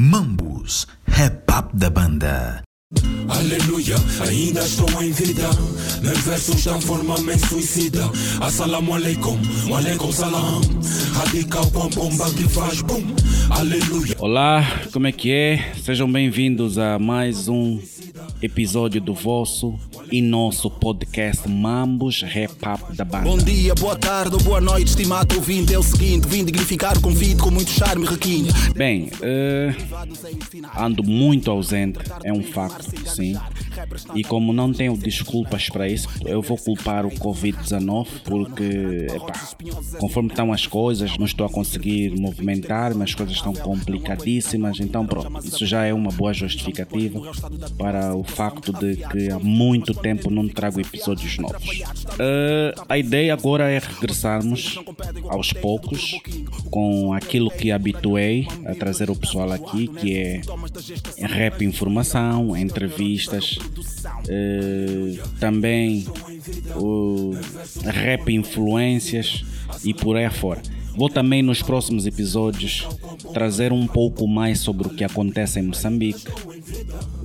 Mambus, rap up da banda. Aleluia, ainda estou em vida. Meus versos estão formalmente suicida. Assalamu alaikum, alaikum salam. Radical com bomba que faz boom. Aleluia. Olá, como é que é? Sejam bem-vindos a mais um episódio do vosso e nosso podcast Mambos Rap Up da Banda. Bom dia, boa tarde ou boa noite, estimado ouvinte. É o seguinte, vim dignificar o convite com muito charme e requinte. Bem, eh, ando muito ausente, é um facto, sim. E como não tenho desculpas para isso, eu vou culpar o Covid-19 porque, epá, conforme estão as coisas, não estou a conseguir movimentar, as coisas estão complicadíssimas, então pronto, isso já é uma boa justificativa para o facto de que há muito tempo não trago episódios novos. Eh, a ideia agora é regressarmos aos poucos com aquilo que habituei a trazer o pessoal aqui, que é rap informação, entrevistas, eh, também o rap influências e por aí afora. Vou também nos próximos episódios trazer um pouco mais sobre o que acontece em Moçambique,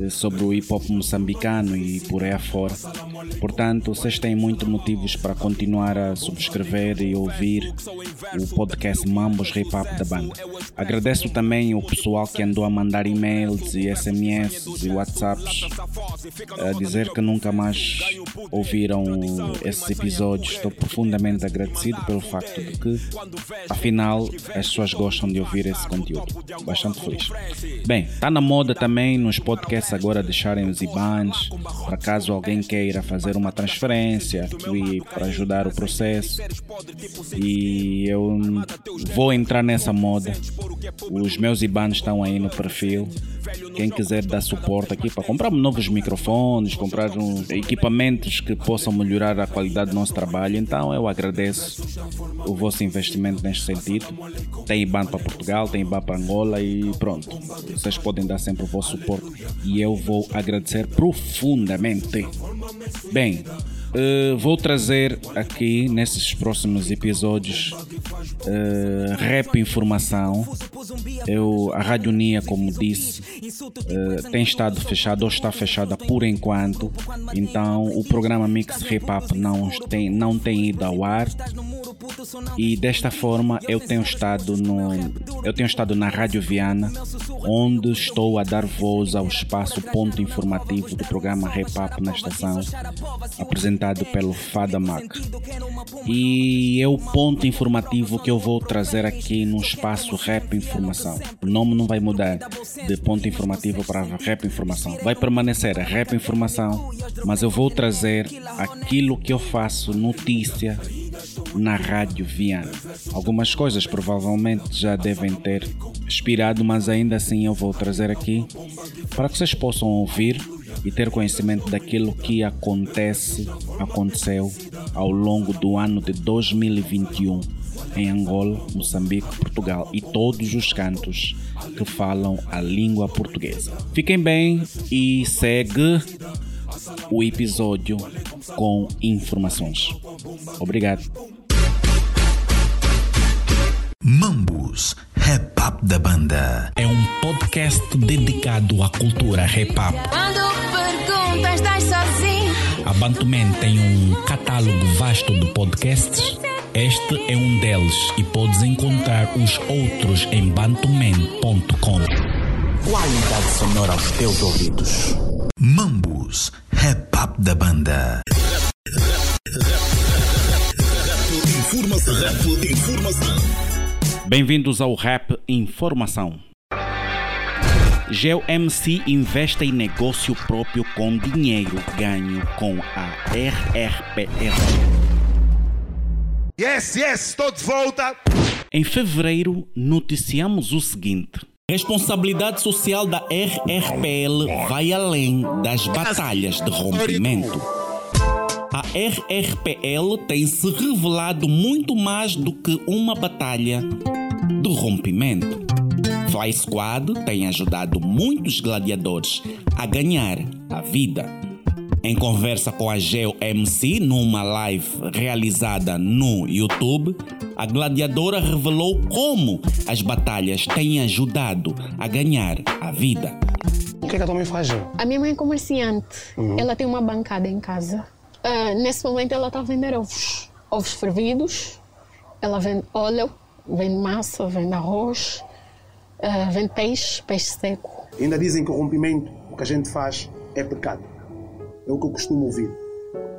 sobre o hip hop moçambicano e por aí afora. Portanto, vocês têm muitos motivos para continuar a subscrever e ouvir o podcast Mambos Hip Hop da banda. Agradeço também o pessoal que andou a mandar e-mails e SMS e WhatsApps a dizer que nunca mais ouviram esses episódios. Estou profundamente agradecido pelo facto de que, afinal, as pessoas gostam de ouvir esse conteúdo. Bastante feliz. Bem, está na moda também nos podcasts agora deixarem os IBANs, para caso alguém queira fazer uma transferência e para ajudar o processo. E eu vou entrar nessa moda. Os meus IBANs estão aí no perfil. Quem quiser dar suporte aqui para comprar novos microfones, comprar um, equipamentos que possam melhorar a qualidade do nosso trabalho, então eu agradeço o vosso investimento neste sentido. Tem IBAN para Portugal, tem IBAN para Angola e pronto. Vocês podem dar sempre o vosso suporte e eu vou agradecer profundamente. Bem, Uh, vou trazer aqui nesses próximos episódios uh, rap informação. Eu, a Rádio Nia, como disse, uh, tem estado fechada ou está fechada por enquanto. Então o programa Mix Hip Hop não tem, não tem ido ao ar. E desta forma eu tenho estado no eu tenho estado na Rádio Viana, onde estou a dar voz ao espaço ponto informativo do programa Hop na estação, apresentado pelo Fada Mac. E é o ponto informativo que eu vou trazer aqui no espaço Rap Informação. O nome não vai mudar de ponto informativo para Rap Informação. Vai permanecer Rap Informação, mas eu vou trazer aquilo que eu faço notícia na Rádio Viana. Algumas coisas provavelmente já devem ter expirado, mas ainda assim eu vou trazer aqui para que vocês possam ouvir e ter conhecimento daquilo que acontece, aconteceu ao longo do ano de 2021 em Angola, Moçambique, Portugal e todos os cantos que falam a língua portuguesa. Fiquem bem e segue o episódio com informações. Obrigado. Mambus, rap up da banda. É um podcast dedicado à cultura hip hop. Quando perguntas, estás sozinho. A Bantuman tem um catálogo vasto de podcasts. Este é um deles e podes encontrar os outros em bantuman.com. Qualidade sonora aos teus ouvidos. Mambus, rap up da banda. Informação, rap, informação. Bem-vindos ao Rap Informação. Geo MC investe em negócio próprio com dinheiro ganho com a RRPR. Yes, yes, estou de volta. Em fevereiro, noticiamos o seguinte: responsabilidade social da RRPL vai além das batalhas de rompimento. A RRPL tem se revelado muito mais do que uma batalha de rompimento. Fly Squad tem ajudado muitos gladiadores a ganhar a vida. Em conversa com a Geo MC numa live realizada no YouTube, a gladiadora revelou como as batalhas têm ajudado a ganhar a vida. O que, é que a tua mãe faz? A minha mãe é comerciante. Uhum. Ela tem uma bancada em casa. Uh, nesse momento ela está a vender ovos. Ovos fervidos. Ela vende óleo, vende massa, vende arroz, uh, vende peixe, peixe seco. Ainda dizem que o rompimento, o que a gente faz, é pecado. É o que eu costumo ouvir.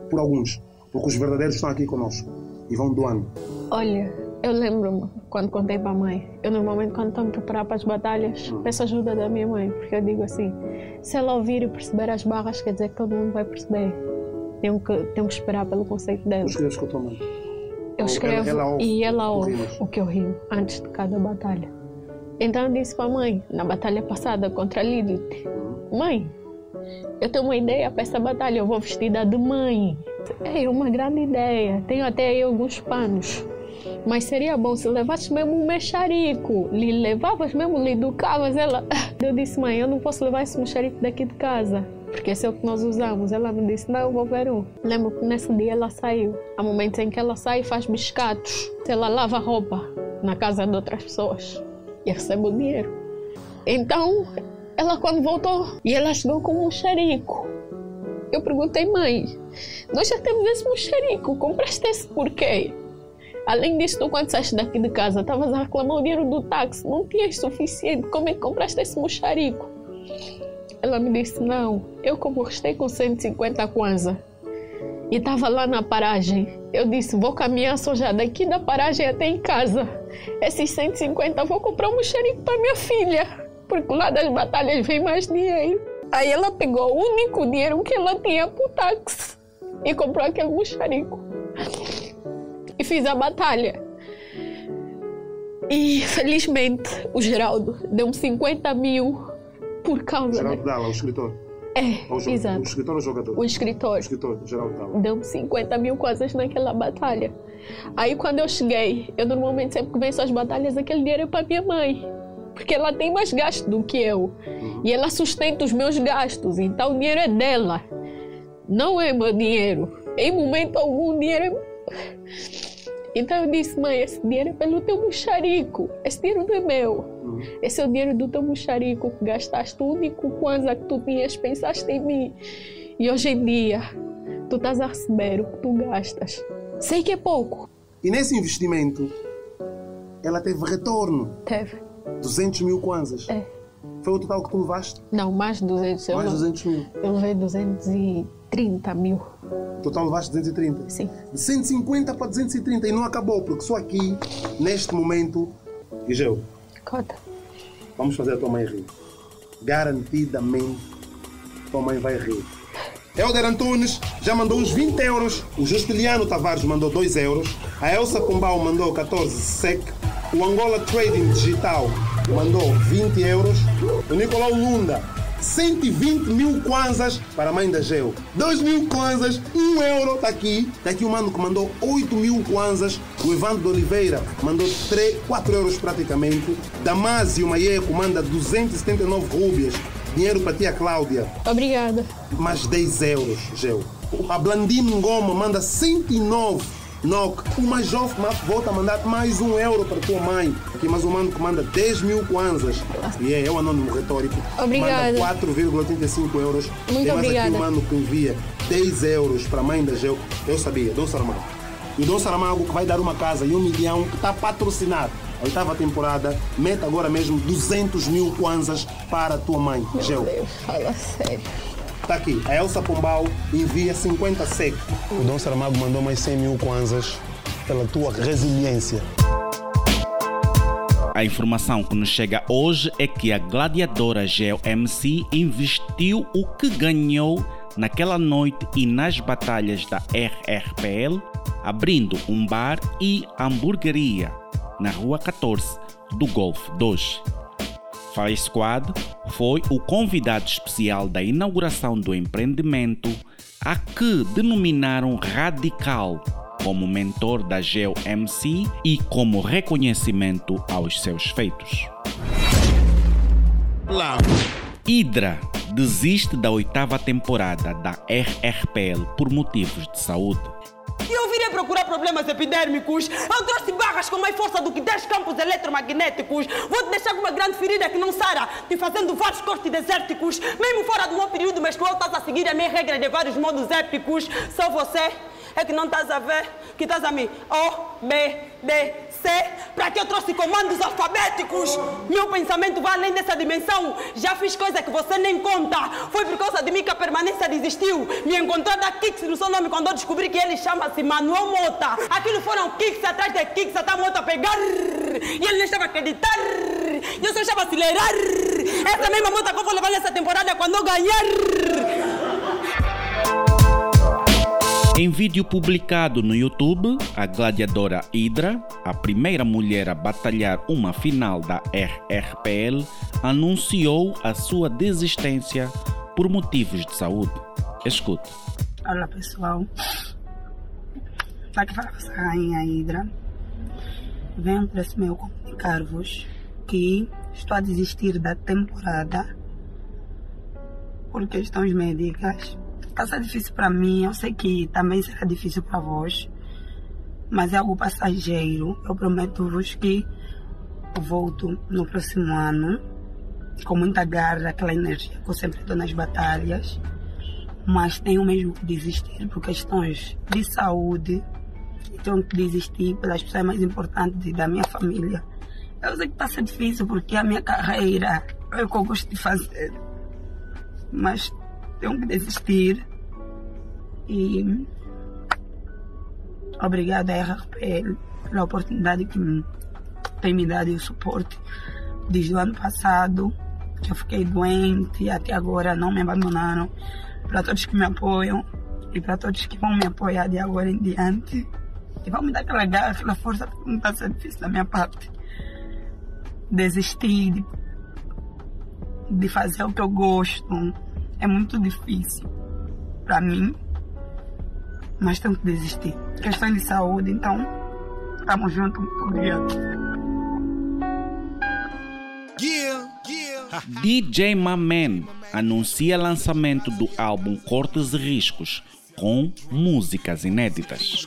Por alguns. Porque os verdadeiros estão aqui conosco e vão doando. Olha, eu lembro-me quando contei para a mãe. Eu normalmente, quando estou a preparar para as batalhas, hum. peço ajuda da minha mãe, porque eu digo assim: se ela ouvir e perceber as barras, quer dizer que todo mundo vai perceber. Tenho que, tenho que esperar pelo conceito dela. Escreves com a tua mãe? Eu escrevo ela, ela e ela ouve o que eu rimo antes de cada batalha. Então eu disse para a mãe, na batalha passada contra a Lilith: Mãe, eu tenho uma ideia para essa batalha, eu vou vestida de mãe. É uma grande ideia. Tenho até aí alguns panos. Mas seria bom se levasses mesmo um mexarico. Lhe levavas mesmo, lhe educavas. Ela... Eu disse, mãe, eu não posso levar esse mexarico daqui de casa. Porque esse é o que nós usamos. Ela me disse, não, eu vou ver um. Lembro que nesse dia ela saiu. Há momentos em que ela sai e faz biscatos. Ela lava roupa na casa de outras pessoas. E recebe o dinheiro. Então, ela quando voltou, e ela chegou com um mexerico. Eu perguntei, mãe, nós já temos esse mocharico, compraste esse por quê? Além disso, tu quando saíste daqui de casa, estavas a reclamar o dinheiro do táxi, não tinhas suficiente, como é que compraste esse mocharico? Ela me disse, não, eu como com 150 kwanza e estava lá na paragem, eu disse, vou caminhar só já daqui da paragem até em casa. Esses 150 vou comprar um mocharico para minha filha, porque lá das batalhas vem mais dinheiro. Aí ela pegou o único dinheiro que ela tinha pro táxi e comprou aquele mocharico. E fiz a batalha. E felizmente o Geraldo deu-me 50 mil por causa. Geraldo Dalla, o escritor. É, o exato. O escritor ou o jogador? O escritor. O escritor, Geraldo Dalla. Deu-me 50 mil coisas naquela batalha. Aí quando eu cheguei, eu normalmente sempre que venço as batalhas, aquele dinheiro é para minha mãe porque ela tem mais gasto do que eu. Uhum. E ela sustenta os meus gastos, então o dinheiro é dela. Não é meu dinheiro. Em momento algum, o dinheiro é. Então eu disse, mãe, esse dinheiro é pelo teu mocharico. Esse dinheiro não é meu. Uhum. Esse é o dinheiro do teu mocharico que gastaste, o único kwanza que tu tinhas, pensaste em mim. E hoje em dia, tu estás a receber o que tu gastas. Sei que é pouco. E nesse investimento, ela teve retorno. Teve. 200 mil kwanzas. É. Foi o total que tu levaste? Não, mais de 200. Mais 200 mil? Eu levei 230 mil. Total levaste 230? Sim. De 150 para 230 e não acabou, porque só aqui, neste momento, Gigeu. Cota. Vamos fazer a tua mãe rir. Garantidamente, tua mãe vai rir. Helder Antunes já mandou uns 20 euros. O Justiliano Tavares mandou 2 euros. A Elsa Pombal mandou 14 sec. O Angola Trading Digital mandou 20 euros. O Nicolau Lunda, 120 mil kwanzas para a mãe da Geo. 2 mil kwanzas, 1 euro está aqui. Está aqui o mano que mandou 8 mil kwanzas. O Evandro de Oliveira mandou 3, 4 euros praticamente. Damásio Maieco manda 279 rúbias. Dinheiro para tia Cláudia. Obrigada. Mais 10 euros, Geo. A Blandino Ngoma manda 109 NOC, o Majof volta a mandar mais um euro para tua mãe. Aqui mais um mano que manda 10 mil kwanzas. E é, é o anônimo retórico. Obrigada. Manda 4,85 euros. Muito Tem mais obrigada. aqui um mano que envia 10 euros para a mãe da Geo. Eu sabia, Dom Saramago. E o Dom Saramago que vai dar uma casa e um milhão que está patrocinado. A oitava temporada, mete agora mesmo 200 mil kwanzas para a tua mãe, Meu Geo. Deus, fala sério. Está aqui, a Elsa Pombal envia 50 sec. O Dom Saramago mandou mais 100 mil kwanzas pela tua resiliência. A informação que nos chega hoje é que a gladiadora Geo MC investiu o que ganhou naquela noite e nas batalhas da RRPL, abrindo um bar e hamburgueria na Rua 14 do Golfo 2. Fire Squad foi o convidado especial da inauguração do empreendimento, a que denominaram Radical como mentor da Geo MC e como reconhecimento aos seus feitos. Hydra desiste da oitava temporada da RRPL por motivos de saúde. E eu virei procurar problemas epidérmicos. Eu trouxe barras com mais força do que 10 campos eletromagnéticos. Vou te deixar com uma grande ferida que não sara, te fazendo vários cortes desérticos. Mesmo fora do meu período menstrual, estás a seguir a minha regra de vários modos épicos. Só você é que não estás a ver que estás a mim. O, Para que eu trouxe comandos alfabéticos? Meu pensamento vai além dessa dimensão. Já fiz coisa que você nem conta. Foi por causa de mim que a permanência desistiu. Me encontrou da Kicks no seu nome quando eu descobri que ele chama-se Manuel Mota. Aquilo foram kicks atrás de kicks até Mota pegar. E ele não estava a acreditar. E eu só estava a acelerar. Essa mesma Mota que eu vou levar nessa temporada quando eu ganhar. Em vídeo publicado no YouTube, a gladiadora Hydra, a primeira mulher a batalhar uma final da RRPL, anunciou a sua desistência por motivos de saúde. Escute. Olá pessoal, aqui fala a rainha Hydra. Venho para esse meu comunicar-vos que estou a desistir da temporada por questões médicas Está sendo difícil para mim, eu sei que também será difícil para vós, mas é algo passageiro. Eu prometo-vos que volto no próximo ano com muita garra, aquela energia que eu sempre dou nas batalhas, mas tenho mesmo que desistir por questões de saúde e tenho que desistir pelas pessoas mais importantes da minha família. Eu sei que está sendo difícil porque a minha carreira é o que eu gosto de fazer, mas tenho que desistir. E obrigada a pela oportunidade que tem me dado e o suporte desde o ano passado, que eu fiquei doente e até agora não me abandonaram. Para todos que me apoiam e para todos que vão me apoiar de agora em diante. E vão me dar aquela garra, aquela força, porque não está sendo difícil da minha parte. Desistir de, de fazer o que eu gosto é muito difícil para mim, mas tenho que desistir. Questão de saúde, então, estamos juntos. Obrigado. DJ Maman anuncia lançamento do álbum Cortes e Riscos com músicas inéditas.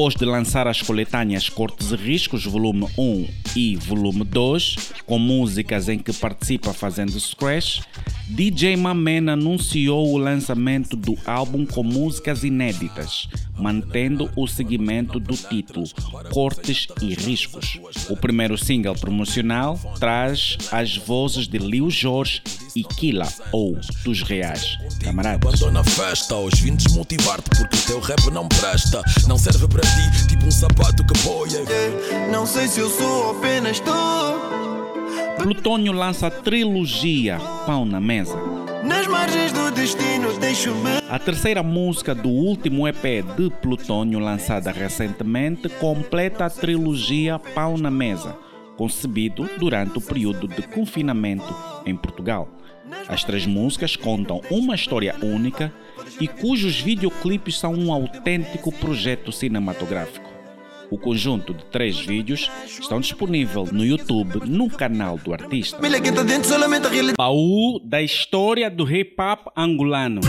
Depois de lançar as coletâneas Cortes e Riscos, volume 1 e volume 2, com músicas em que participa fazendo scratch, DJ Mamena anunciou o lançamento do álbum com músicas inéditas, mantendo o segmento do título Cortes e Riscos. O primeiro single promocional traz as vozes de Lil Jorge e Killa, ou dos Reais. Camaradas. Abandona a festa, aos vim desmotivar-te porque o teu rap não presta. Não serve para ti, tipo um sapato que boia. Não sei se eu sou apenas tu. Plutônio lança a trilogia Pão na Mesa. Nas margens do destino deixo-me. A terceira música do último EP de Plutônio, lançada recentemente, completa a trilogia Pão na Mesa, concebido durante o período de confinamento em Portugal. As três músicas contam uma história única e cujos videoclipes são um autêntico projeto cinematográfico. O conjunto de três vídeos estão disponíveis no YouTube no canal do artista. Baú da história do hip hop angolano.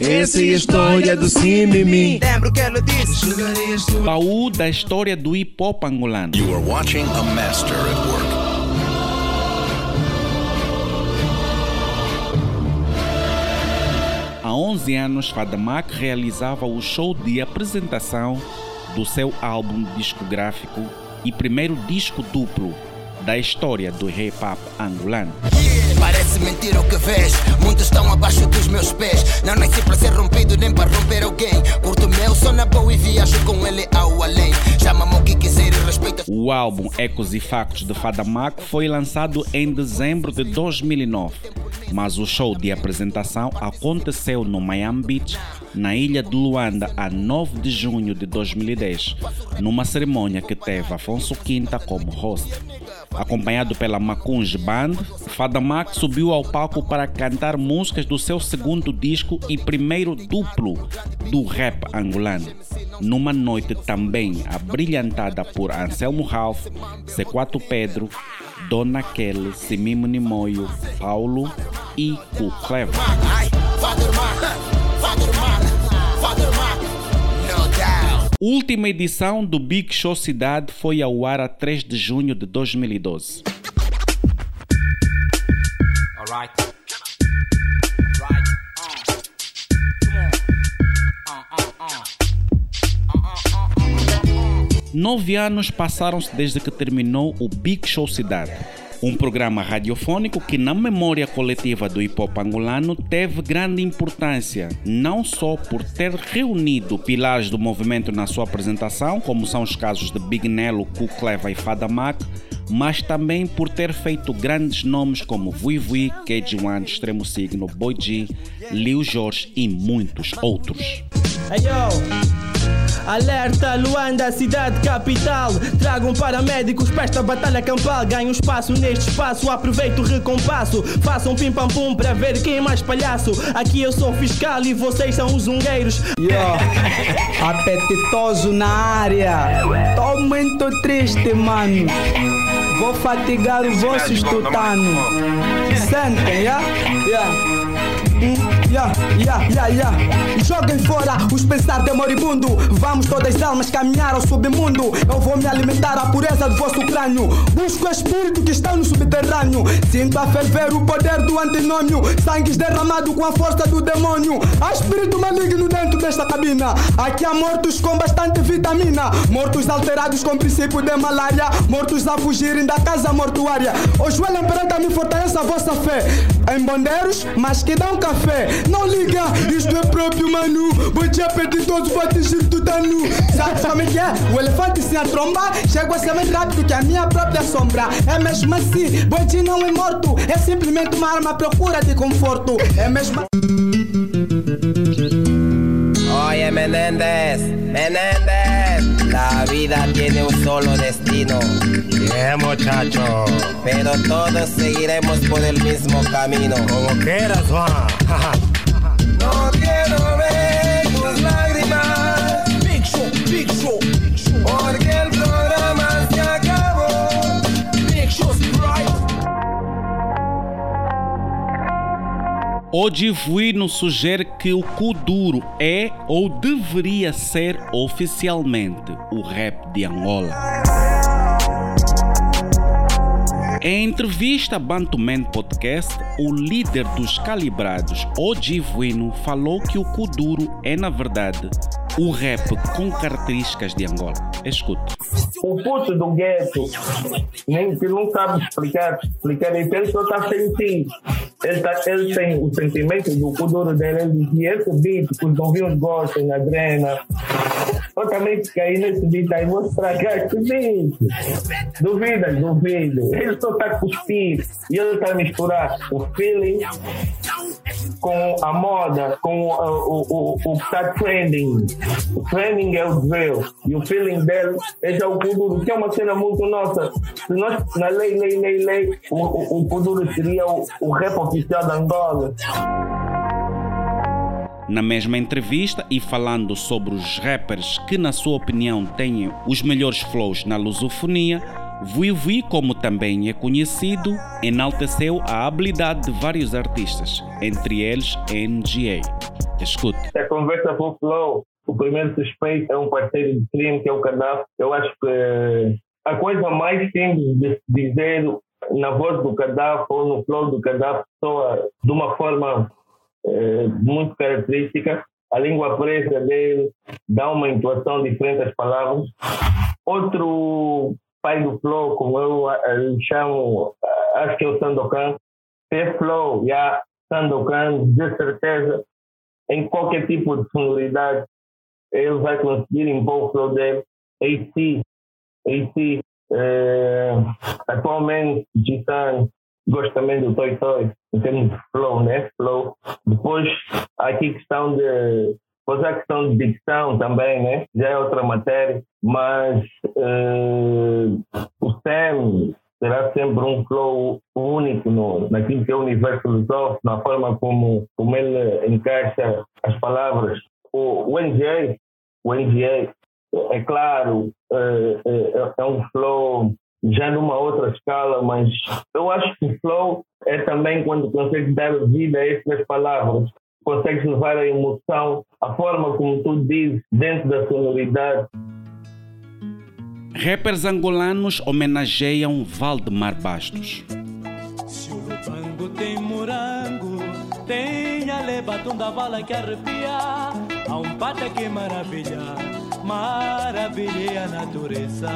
essa é a história do Simimi. Lembro que ela disse. Baú da história do hip hop angolano. You are watching a master at work. Há 11 anos, Fadamak realizava o show de apresentação do seu álbum discográfico e primeiro disco duplo da história do hip hop angolano. Parece mentira o que vês, muitos estão abaixo dos meus pés. Não nasci para ser rompido nem para romper alguém. Curto meu, sou na boa e viajo com ele ao além. Chama-me o que quiser. O álbum Ecos e Factos de Fadamak foi lançado em dezembro de 2009, mas o show de apresentação aconteceu no Miami Beach, na ilha de Luanda, a 9 de junho de 2010, numa cerimônia que teve Afonso Quinta como host. Acompanhado pela Macunge Band, Fadamak subiu ao palco para cantar músicas do seu segundo disco e primeiro duplo do rap angolano. Numa noite também abrilhantada por Anselmo Ralph, C4 Pedro, Dona Kelly, Simimo Nimoio, Paulo e Cu Clever. Última edição do Big Show Cidade foi ao ar a 3 de junho de 2012. Alright. Nove anos passaram-se desde que terminou o Big Show Cidade, um programa radiofônico que, na memória coletiva do hip hop angolano, teve grande importância, não só por ter reunido pilares do movimento na sua apresentação, como são os casos de Big Nelo, Ku e Fada Mac, mas também por ter feito grandes nomes como Vui Vui, KG1, Extremo Signo, Boy G, Lil Jorge e muitos outros. Hey, Alerta Luanda, cidade capital. Tragam paramédicos para esta batalha campal. Ganho espaço neste espaço, aproveito o recompasso. Façam pim pam pum para ver quem é mais palhaço. Aqui eu sou fiscal e vocês são os ungueiros. Yo, apetitoso na área. Tô muito triste, mano. Vou fatigar os vossos tutanos. Sentem? Yeah? Yeah. Joguem fora os pensar de moribundo. Vamos todas as almas caminhar ao submundo. Eu vou me alimentar a pureza do vosso crânio. Busco o espírito que está no subterrâneo. Sinto a ferver o poder do antinômio. Sangues derramado com a força do demônio. Há espírito maligno dentro desta cabina. Aqui há mortos com bastante vitamina. Mortos alterados com princípio de malária. Mortos a fugirem da casa mortuária. O joelho perante a mim fortalece a vossa fé. Em bondeiros, mas que dão café. Não liga, isto é próprio, mano. Vou te apertar todos, vou atingir tu tá nu. Sabe como é que é? O elefante sem a tromba chega a ser mais rápido que a minha própria sombra. É mesmo assim, Bondi não é morto. É simplesmente uma arma à procura de conforto. É mesmo. Oye, Menendez, Menendez. La vida tiene un solo destino. Yeah, muchacho. Pero todos seguiremos por el mismo camino. Como quieras, Juan. Hoje Vuino sugere que o Kuduro é ou deveria ser oficialmente o rap de Angola. Em entrevista a Bantuman Podcast, o líder dos calibrados, Ojivuino, falou que o Kuduro é, na verdade, o rap com características de Angola. Escuta. O puto do gueto, nem que não sabe explicar, explicar, ele só está sentindo. Ele, tá, ele tem o sentimento do Kuduro dele, ele dizia esse beat que os novinhos gostam na drena. Eu também fiquei nesse beat aí, vou estragar esse beat. Duvida, duvido. Ele só está a cuspir e ele está misturar o feeling com a moda, com o, o, o, o que está trending. O trending é o drill e o feeling dele é já o Kuduro, que é uma cena muito nossa. Se nós, na lei, lei, lei, lei, o, o, o Kuduro seria o, o rap oficial da Angola. Na mesma entrevista e falando sobre os rappers que, na sua opinião, têm os melhores flows na lusofonia, Vui como também é conhecido, enalteceu a habilidade de vários artistas, entre eles NGA. Escute. A conversa o Flow, o primeiro suspeito é um parceiro de crime que é o Gaddafi. Eu acho que a coisa mais simples de dizer na voz do Gaddafi ou no flow do Gaddafi soa de uma forma eh, muito característica. A língua presa dele dá uma intuação diferente às palavras. Outro pai do flow, como eu uh, chamo, uh, acho que é o Sandokan, ter flow, já yeah, Sandokan, de certeza, em qualquer tipo de sonoridade, ele vai conseguir impor o flow dele. AC, AC, uh, atualmente, Gitan, gosto também do Toy Toy, em termos de flow, né? Flow. Depois, aqui questão de Pois a questão de dicção também, né? Já é outra matéria, mas uh, o SEM será sempre um flow único no, naquilo que é o universo filosófico, na forma como, como ele encaixa as palavras. O, o NGA, o NGA é claro, uh, é, é um flow já numa outra escala, mas eu acho que o flow é também quando consegues dar vida a essas palavras, consegues levar a emoção, a forma como tu dizes dentro da sonoridade. Rappers angolanos homenageiam Valdemar Bastos. Se o bango tem morango, tem a lebatum da vala que arrepia, há um pata que maravilha, maravilha a natureza.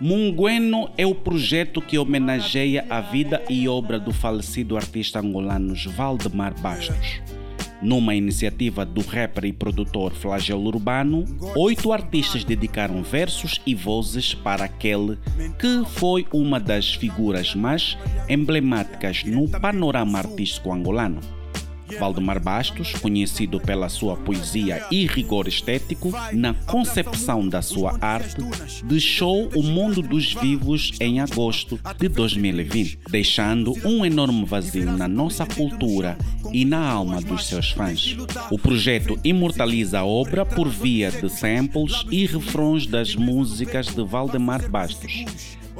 Mungueno é o projeto que homenageia a vida e obra do falecido artista angolano Valdemar Bastos. Numa iniciativa do rapper e produtor Flagelo Urbano, oito artistas dedicaram versos e vozes para aquele que foi uma das figuras mais emblemáticas no panorama artístico angolano. Valdemar Bastos, conhecido pela sua poesia e rigor estético na concepção da sua arte, deixou o mundo dos vivos em agosto de 2020, deixando um enorme vazio na nossa cultura e na alma dos seus fãs. O projeto imortaliza a obra por via de samples e refrões das músicas de Valdemar Bastos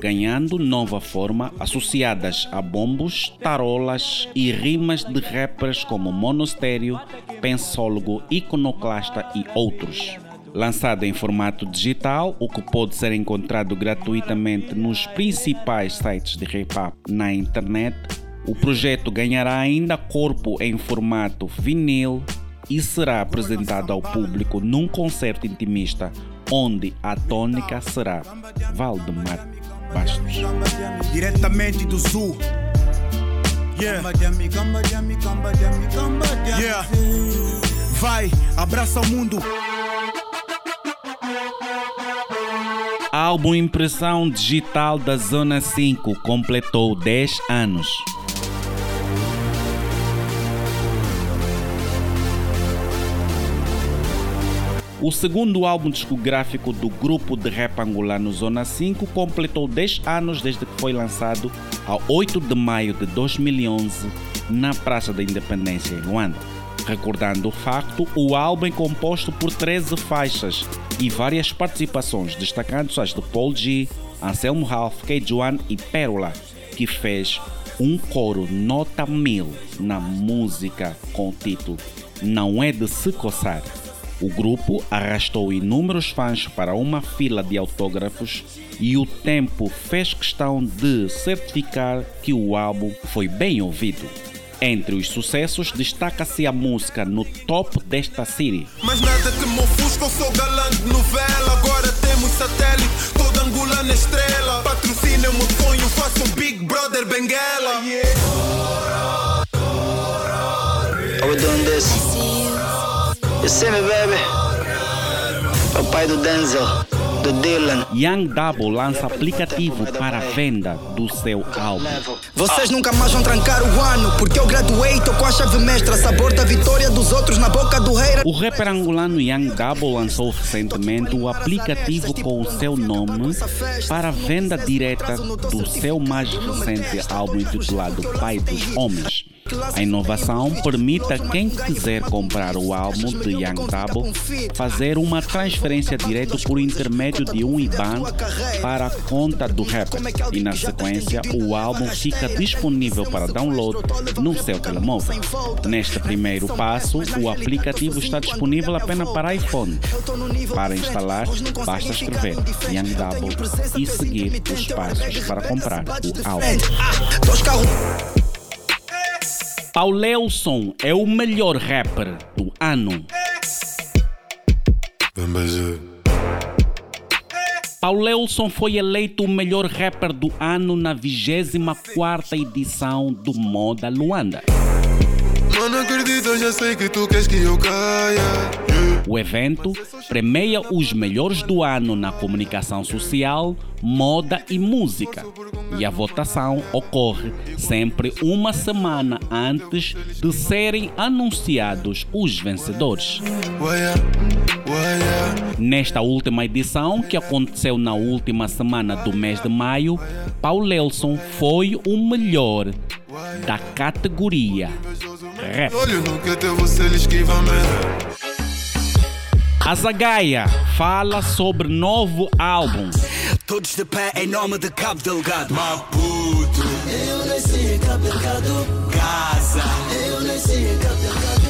ganhando nova forma associadas a bombos, tarolas e rimas de rappers como Monostério, Pensólogo, Iconoclasta e outros. Lançado em formato digital, o que pode ser encontrado gratuitamente nos principais sites de hip-hop na internet, o projeto ganhará ainda corpo em formato vinil e será apresentado ao público num concerto intimista onde a tônica será Valdemar Bastos. Diretamente do sul. Yeah. yeah. Vai, abraça o mundo. Álbum Impressão Digital da Zona 5 completou 10 anos. O segundo álbum discográfico do grupo de rap angolano Zona 5 completou 10 anos desde que foi lançado a 8 de maio de 2011 na Praça da Independência em Luanda. Recordando o facto, o álbum é composto por 13 faixas e várias participações, destacando as de Paul G, Anselmo Ralph, K-Juan e Pérola, que fez um coro nota mil na música com o título Não é de se coçar. O grupo arrastou inúmeros fãs para uma fila de autógrafos e o tempo fez questão de certificar que o álbum foi bem ouvido. Entre os sucessos, destaca-se a música no top desta série. Mas nada que me ofusca, eu sou galã de novela. Agora temos satélite, toda angolana estrela. Patrocina o meu sonho, faço um Big Brother Benguela. Yeah. Are we doing this? You see me, baby? O pai do Denzel, do Dylan. Young Double lança aplicativo para a venda do seu álbum. Vocês nunca mais vão trancar o ano, porque eu graduei, tô com a chave mestra, sabor da vitória dos outros na boca do rei. O rapper angolano Young Double lançou recentemente o aplicativo com o seu nome para a venda direta do seu mais recente álbum intitulado Pai dos Homens. A inovação permite a quem quiser comprar o álbum de Young Double fazer uma transferência direto por intermédio de um IBAN para a conta do rapper e na sequência o álbum fica disponível para download no seu telemóvel. Neste primeiro passo, o aplicativo está disponível apenas para iPhone. Para instalar, basta escrever Young Double e seguir os passos para comprar o álbum. Paulelson é o melhor rapper do ano. Paulelson foi eleito o melhor rapper do ano na 24 edição do Moda Luanda. Mano, já sei que tu queres que eu caia. O evento premia os melhores do ano na comunicação social, moda e música. E a votação ocorre sempre uma semana antes de serem anunciados os vencedores. Nesta última edição, que aconteceu na última semana do mês de maio, Paulelson foi o melhor da categoria Rap. A Zagaia fala sobre novo álbum. Todos de pé em nome de Cabo Delgado. Maputo. Eu nasci em Cabo Delgado. Casa. Eu nasci em Cabo Delgado.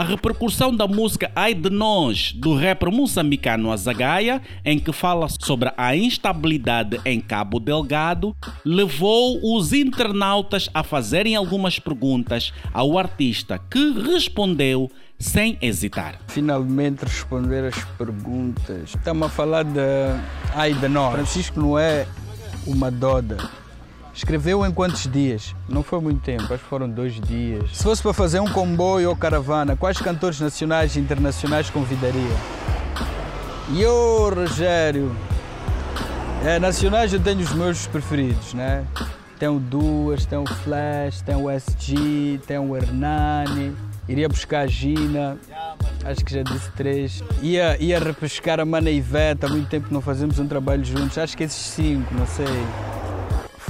A repercussão da música Ai de Nós, do rapper moçambicano Azagaia, em que fala sobre a instabilidade em Cabo Delgado, levou os internautas a fazerem algumas perguntas ao artista, que respondeu sem hesitar. Finalmente responder as perguntas. Estamos a falar de Ai de Nós. Francisco não é uma doda. Escreveu em quantos dias? Não foi muito tempo, acho que foram dois dias. Se fosse para fazer um comboio ou caravana, quais cantores nacionais e internacionais convidaria? E eu, Rogério, é, nacionais eu tenho os meus preferidos, né? Tem o Duas, tem o Flash, tem o SG, tem o Hernani. Iria buscar a Gina, acho que já disse três. Ia, ia repescar a Mana Ivete, há muito tempo que não fazemos um trabalho juntos. Acho que esses cinco, não sei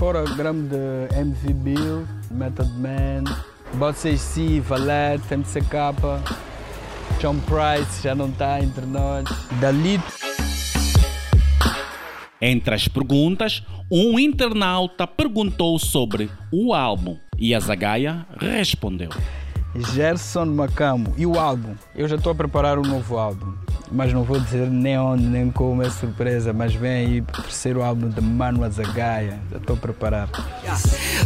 fora grande de MV Bill, Method Man, Botsei C, Valete, MCK, John Price já não está entre nós, Dalito. Entre as perguntas, um internauta perguntou sobre o álbum e a Zagaia respondeu. Gerson Macamo. E o álbum? Eu já estou a preparar um novo álbum. Mas não vou dizer nem onde, nem como, é surpresa. Mas vem aí o terceiro álbum de Mano Azagaia. Já estou a preparar.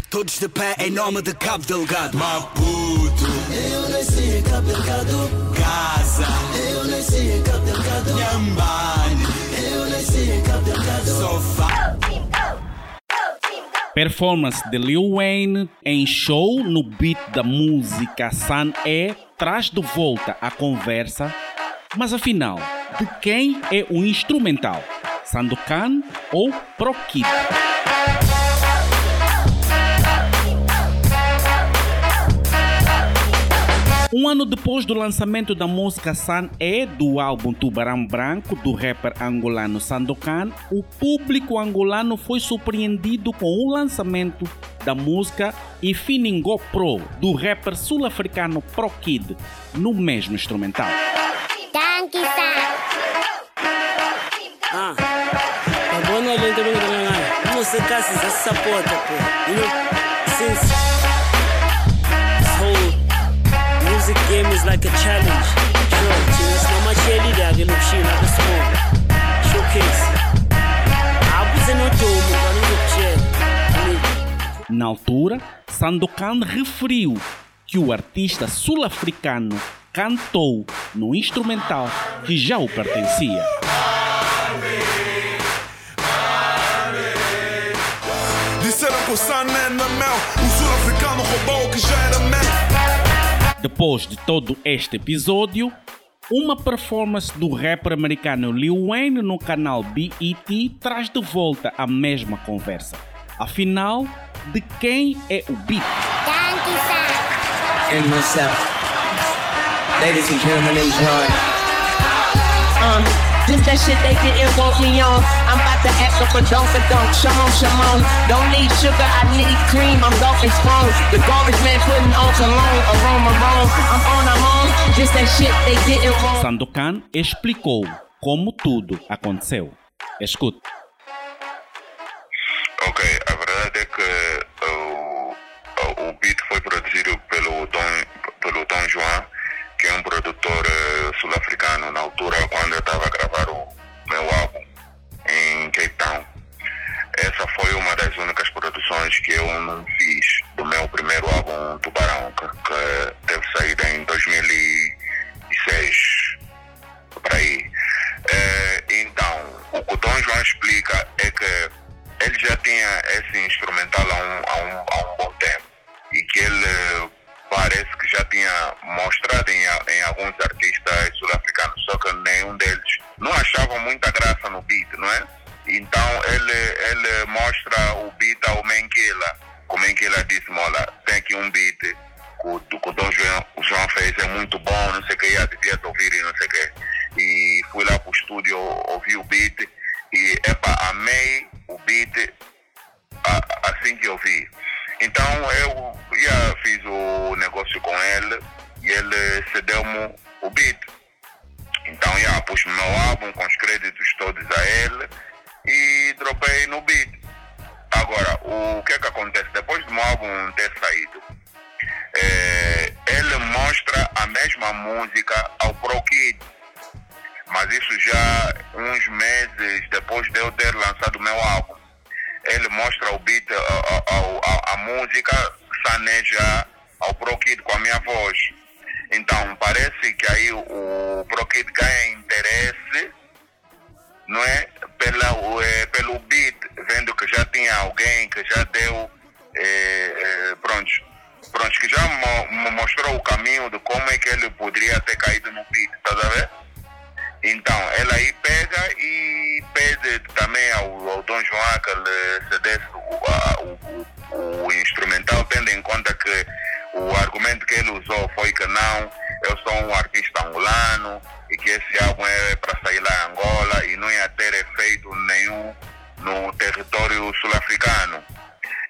Todos de pé em nome de Cabo Delgado. Maputo. Eu nasci em Cabo Delgado. Casa. Eu nasci em Cabo Delgado. Nhambane. Performance de Lil Wayne em show no beat da música Sun E traz de volta a conversa, mas afinal, de quem é o instrumental? Sandokan ou Pro Kid? Um ano depois do lançamento da música San E do álbum Tubarão Branco do rapper angolano Sandokan, o público angolano foi surpreendido com o lançamento da música Ifiningo Pro do rapper sul-africano Pro Kid no mesmo instrumental. Ah, babona lento bengikangayo musikasi zasisapota pho you know since this music game is like a challenge sure thina sinama-cheerleader-ke elokishini apha small showcase abuze nodumo kani ngizokutshela Na altura, Sandokan referiu que o artista sul-africano cantou no instrumental que já o pertencia. Disseram que o Sun é na mel. O sul-africano roubou o que já era meu. Depois de todo este episódio, uma performance do rapper americano Lil Wayne no canal BET traz de volta a mesma conversa. Afinal, de quem é o beat? and myself. Ladies and gentlemen, enjoy. Uh, just that shit they didn't want me on. I'm about to ask up a dunk for dunk. Shimon, Shimon. Don't need sugar, I need cream. I'm golfing strong. The garbage man putting on cologne. Aroma wrong. I'm on, I'm on. Just that shit they didn't want. Sandokan explicou como tudo aconteceu. Escute. Ok, a verdade é que uh, o, o beat foi produzido pelo Tom, pelo Tom João, que é um produtor uh, sul-africano na altura quando eu estava a gravar o meu álbum em Cape Town. Essa foi uma das únicas produções que eu não fiz do meu primeiro álbum Tubarão, que, que música, saneja ao ProKid com a minha voz. Então, parece que aí o, ProKid ganha interesse, não é? Pela, é, pelo beat, vendo que já tinha alguém que já deu, é, é, pronto, pronto, que já mo- mostrou o caminho de como é que ele poderia ter caído no beat, tá a ver? Então, ela aí pega e pede também ao, ao Dom João que ele cedesse o, a- o, o, instrumental, tendo em conta que o argumento que ele usou foi que não, eu sou um artista angolano e que esse álbum é para sair lá em Angola e não ia ter efeito nenhum no território sul-africano.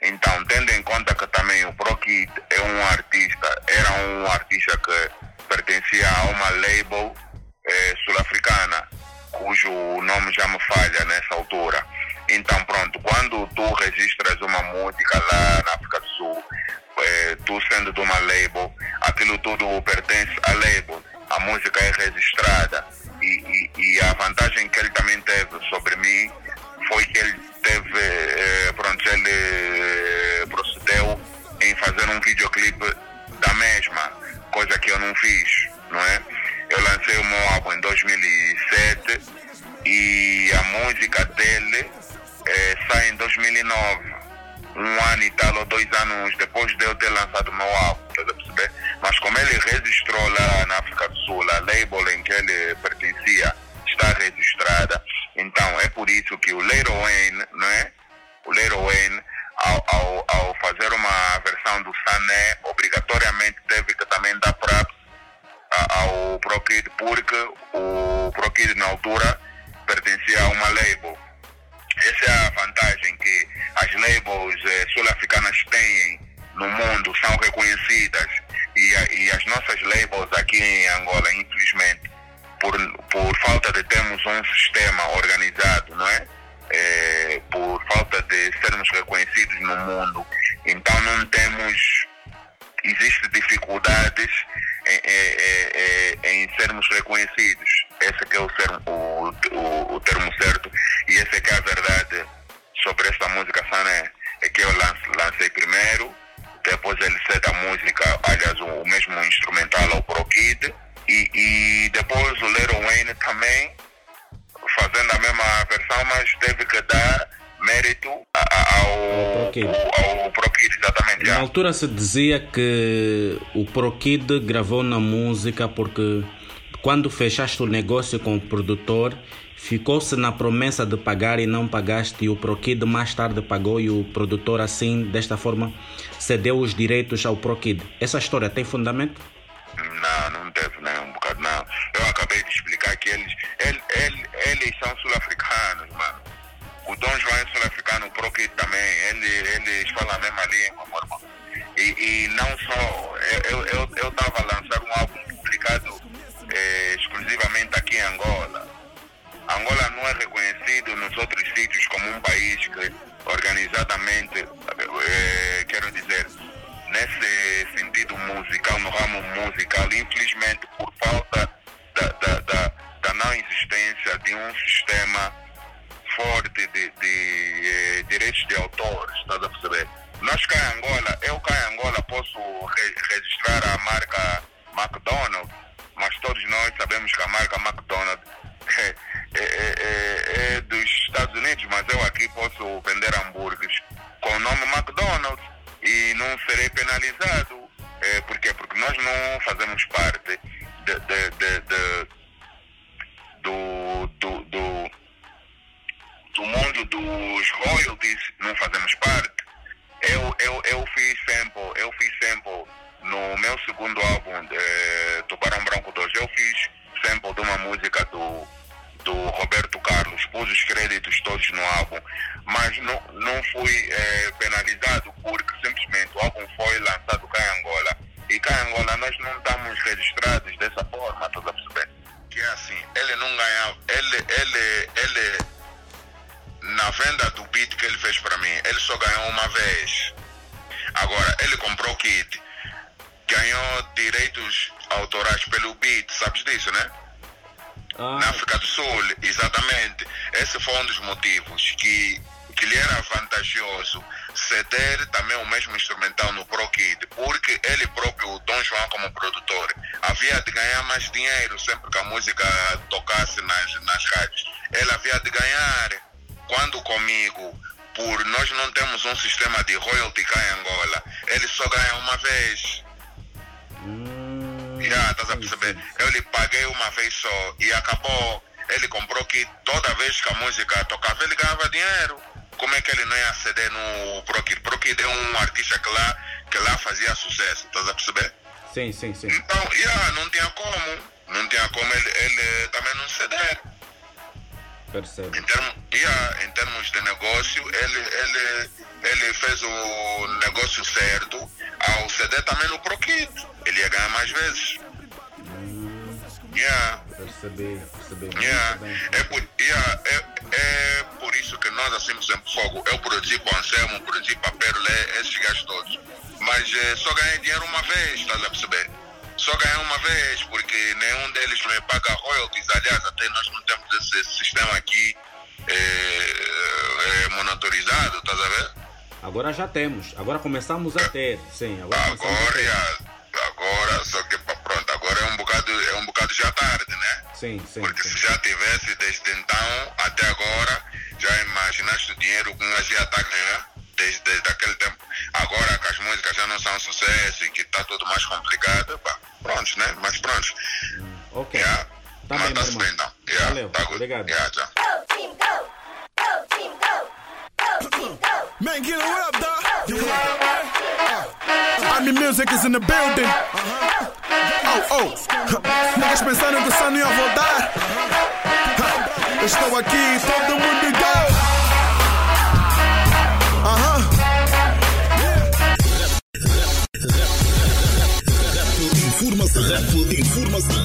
Então, tendo em conta que também o Prokid é um artista, era um artista que pertencia a uma label eh, sul-africana, cujo nome já me falha nessa altura. Então, pronto, quando tu registras uma música lá na África do Sul, eh, tu sendo de uma label, aquilo tudo pertence à label, a música é registrada. E, e- e a vantagem que ele também teve sobre mim foi que ele teve, eh, pronto, ele eh, procedeu em fazer um videoclipe da mesma, coisa que eu não fiz, não é? Eu lancei o meu álbum em 2007 e a música dele eh, sai em 2009, um ano e tal ou dois anos depois de eu ter lançado o meu álbum? Mas como ele registrou lá na África do Sul, a label em que ele pertencia está registrada, então é por isso que o Lil Wayne, não é? O Lil Wayne, ao, ao, ao fazer uma versão do Sané, obrigatoriamente teve que também dar props a- ao ProKid, porque o ProKid na altura pertencia a uma label. Essa é a vantagem que as labels eh, sul-africanas têm no mundo, são reconhecidas. E, e as nossas labels aqui em Angola, infelizmente, por, por falta de termos um sistema organizado, não é? Eh, por falta de sermos reconhecidos no mundo, então não temos existem dificuldades em, em- em- em- sermos reconhecidos. Esse é o, termo, o, o, o termo certo e altura se dizia que o ProKid gravou na música porque quando fechaste o negócio com o produtor, ficou-se na promessa de pagar e não pagaste e o ProKid mais tarde pagou e o produtor assim, desta forma, cedeu os direitos ao ProKid. Essa história tem fundamento? Não, não teve nem um bocado, não. Eu acabei de explicar que eles, ele, ele- eles são sul-africanos, mano. O Dom João é sul-africano, o Prokid também, ele, eles falam a mesma língua, meu irmão. E, e não só, eu eu eu estava a lançar um álbum publicado eh, exclusivamente aqui em Angola. Angola não é reconhecido nos outros sítios como um país que organizadamente, eh, quero dizer, nesse sentido musical, no ramo musical, infelizmente por falta da, da, da, da não existência de um sistema forte de, de eh, direitos de autor, estás a perceber? Nós cá em Angola, eu cá em Angola posso re- registrar a marca McDonald's, mas todos nós sabemos que a marca McDonald's é, é- é- é- é dos Estados Unidos, mas eu aqui posso vender hambúrgueres com o nome McDonald's e não serei penalizado. É, por quê? Porque nós não fazemos parte de- de- de- de- do, do, do, do mundo dos royalties, não fazemos parte. Eu, eu, eu fiz sample, eu fiz sample no meu segundo álbum, eh, Tubarão Branco 2, eu fiz sample de uma música do, do Roberto Carlos, pus os créditos todos no álbum, mas não, não fui eh, penalizado porque simplesmente o álbum foi lançado cá em Angola. E cá em Angola nós não estamos registrados dessa forma, estás a perceber? Que é assim, ele não ganhava, ele, ele, ele, na venda do beat que ele fez para mim, ele só ganhou uma vez. Agora, ele comprou o kit, ganhou direitos autorais pelo beat, sabes disso, né? Na África do Sul, exatamente. Esse foi um dos motivos que, que lhe era vantajoso ceder também o mesmo instrumental no Pro Kid, porque ele próprio, o Dom João como produtor, havia de ganhar mais dinheiro sempre que a música tocasse nas, nas rádios. Ele havia de ganhar quando comigo, por nós não temos um sistema de royalty cá em Angola, ele só ganha uma vez. Já, estás a perceber? Eu lhe paguei uma vez só e acabou. Ele comprou que toda vez que a música tocava, ele ganhava dinheiro. Como é que ele não ia ceder no Prokid? Prokid é um artista que lá, que lá fazia sucesso, estás a perceber? Sim, sim, sim. Então, yeah, não tinha como. Não tinha como ele, ele também não ceder. Percebo. Em, termo, yeah, em termos de negócio, ele, ele, ele fez o negócio certo ao ceder também no Prokid. Ele ia ganhar mais vezes. Yeah. Percebi, percebi. Yeah. É, por, yeah, é, é por isso que nós, assim, por exemplo, Fogo, eu produzi para o Anselmo, produzi para a Pérola, esses gajos todos. Mas eh, só ganhei dinheiro uma vez, estás a perceber? Só ganhei uma vez, porque nenhum deles me paga royalties. Aliás, até nós não temos esse sistema aqui eh, eh, monitorizado, estás a ver? Agora já temos. Agora começamos a ter. Sim, agora. Agora, agora, só que pronto, agora é um bocado, é um bocado já tarde, né? Sim, sim. Porque sim. se já tivesse desde então até agora, já imaginaste o dinheiro que nós já está ganhando desde, desde aquele tempo. Agora que as músicas já não são sucesso e que está tudo mais complicado, pá, prontos, né? Mas prontos. Ok. Yeah. Tá Mas bem, irmão. bem então. Yeah, Valeu, tá good. obrigado. Yeah, tchau. Man, get it up, dog. You me? I mean, music is in the building. Oh, oh. Niggas pensando que o som não ia voltar. Eu estou aqui, todo mundo igual. Informação. Rap Informação.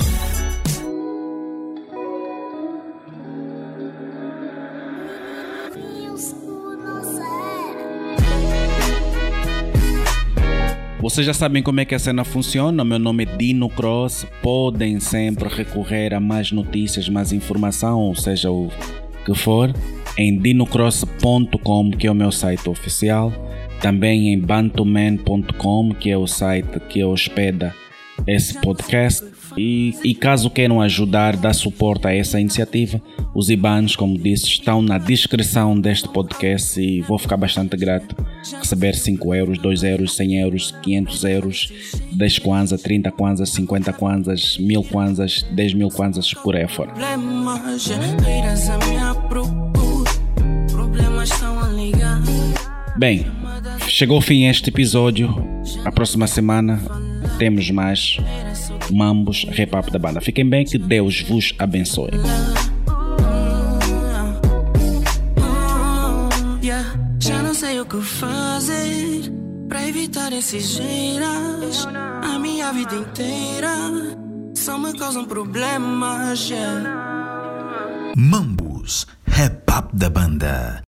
Vocês já sabem como é que a cena funciona. Meu nome é Dino Cross. Podem sempre recorrer a mais notícias, mais informação, ou seja o que for, em dinocross.com, que é o meu site oficial. Também em bantuman.com, que é o site que hospeda esse podcast. E, e caso queiram ajudar, dar suporte a essa iniciativa, os IBANs, como disse, estão na descrição deste podcast e vou ficar bastante grato receber 5 euros, 2 euros, 100 euros, 500 euros, 10 kwanzas, 30 kwanzas, 50 kwanzas, 1000 kwanzas, 10 mil kwanzas, por aí fora. Bem, chegou ao fim este episódio. A próxima semana temos mais mambos rap up da banda. Fiquem bem, que Deus vos abençoe. Yeah, já não sei o que fazer pra evitar esses geiras. A minha vida inteira só me causam problemas. Yeah. Mambus, rap up da banda.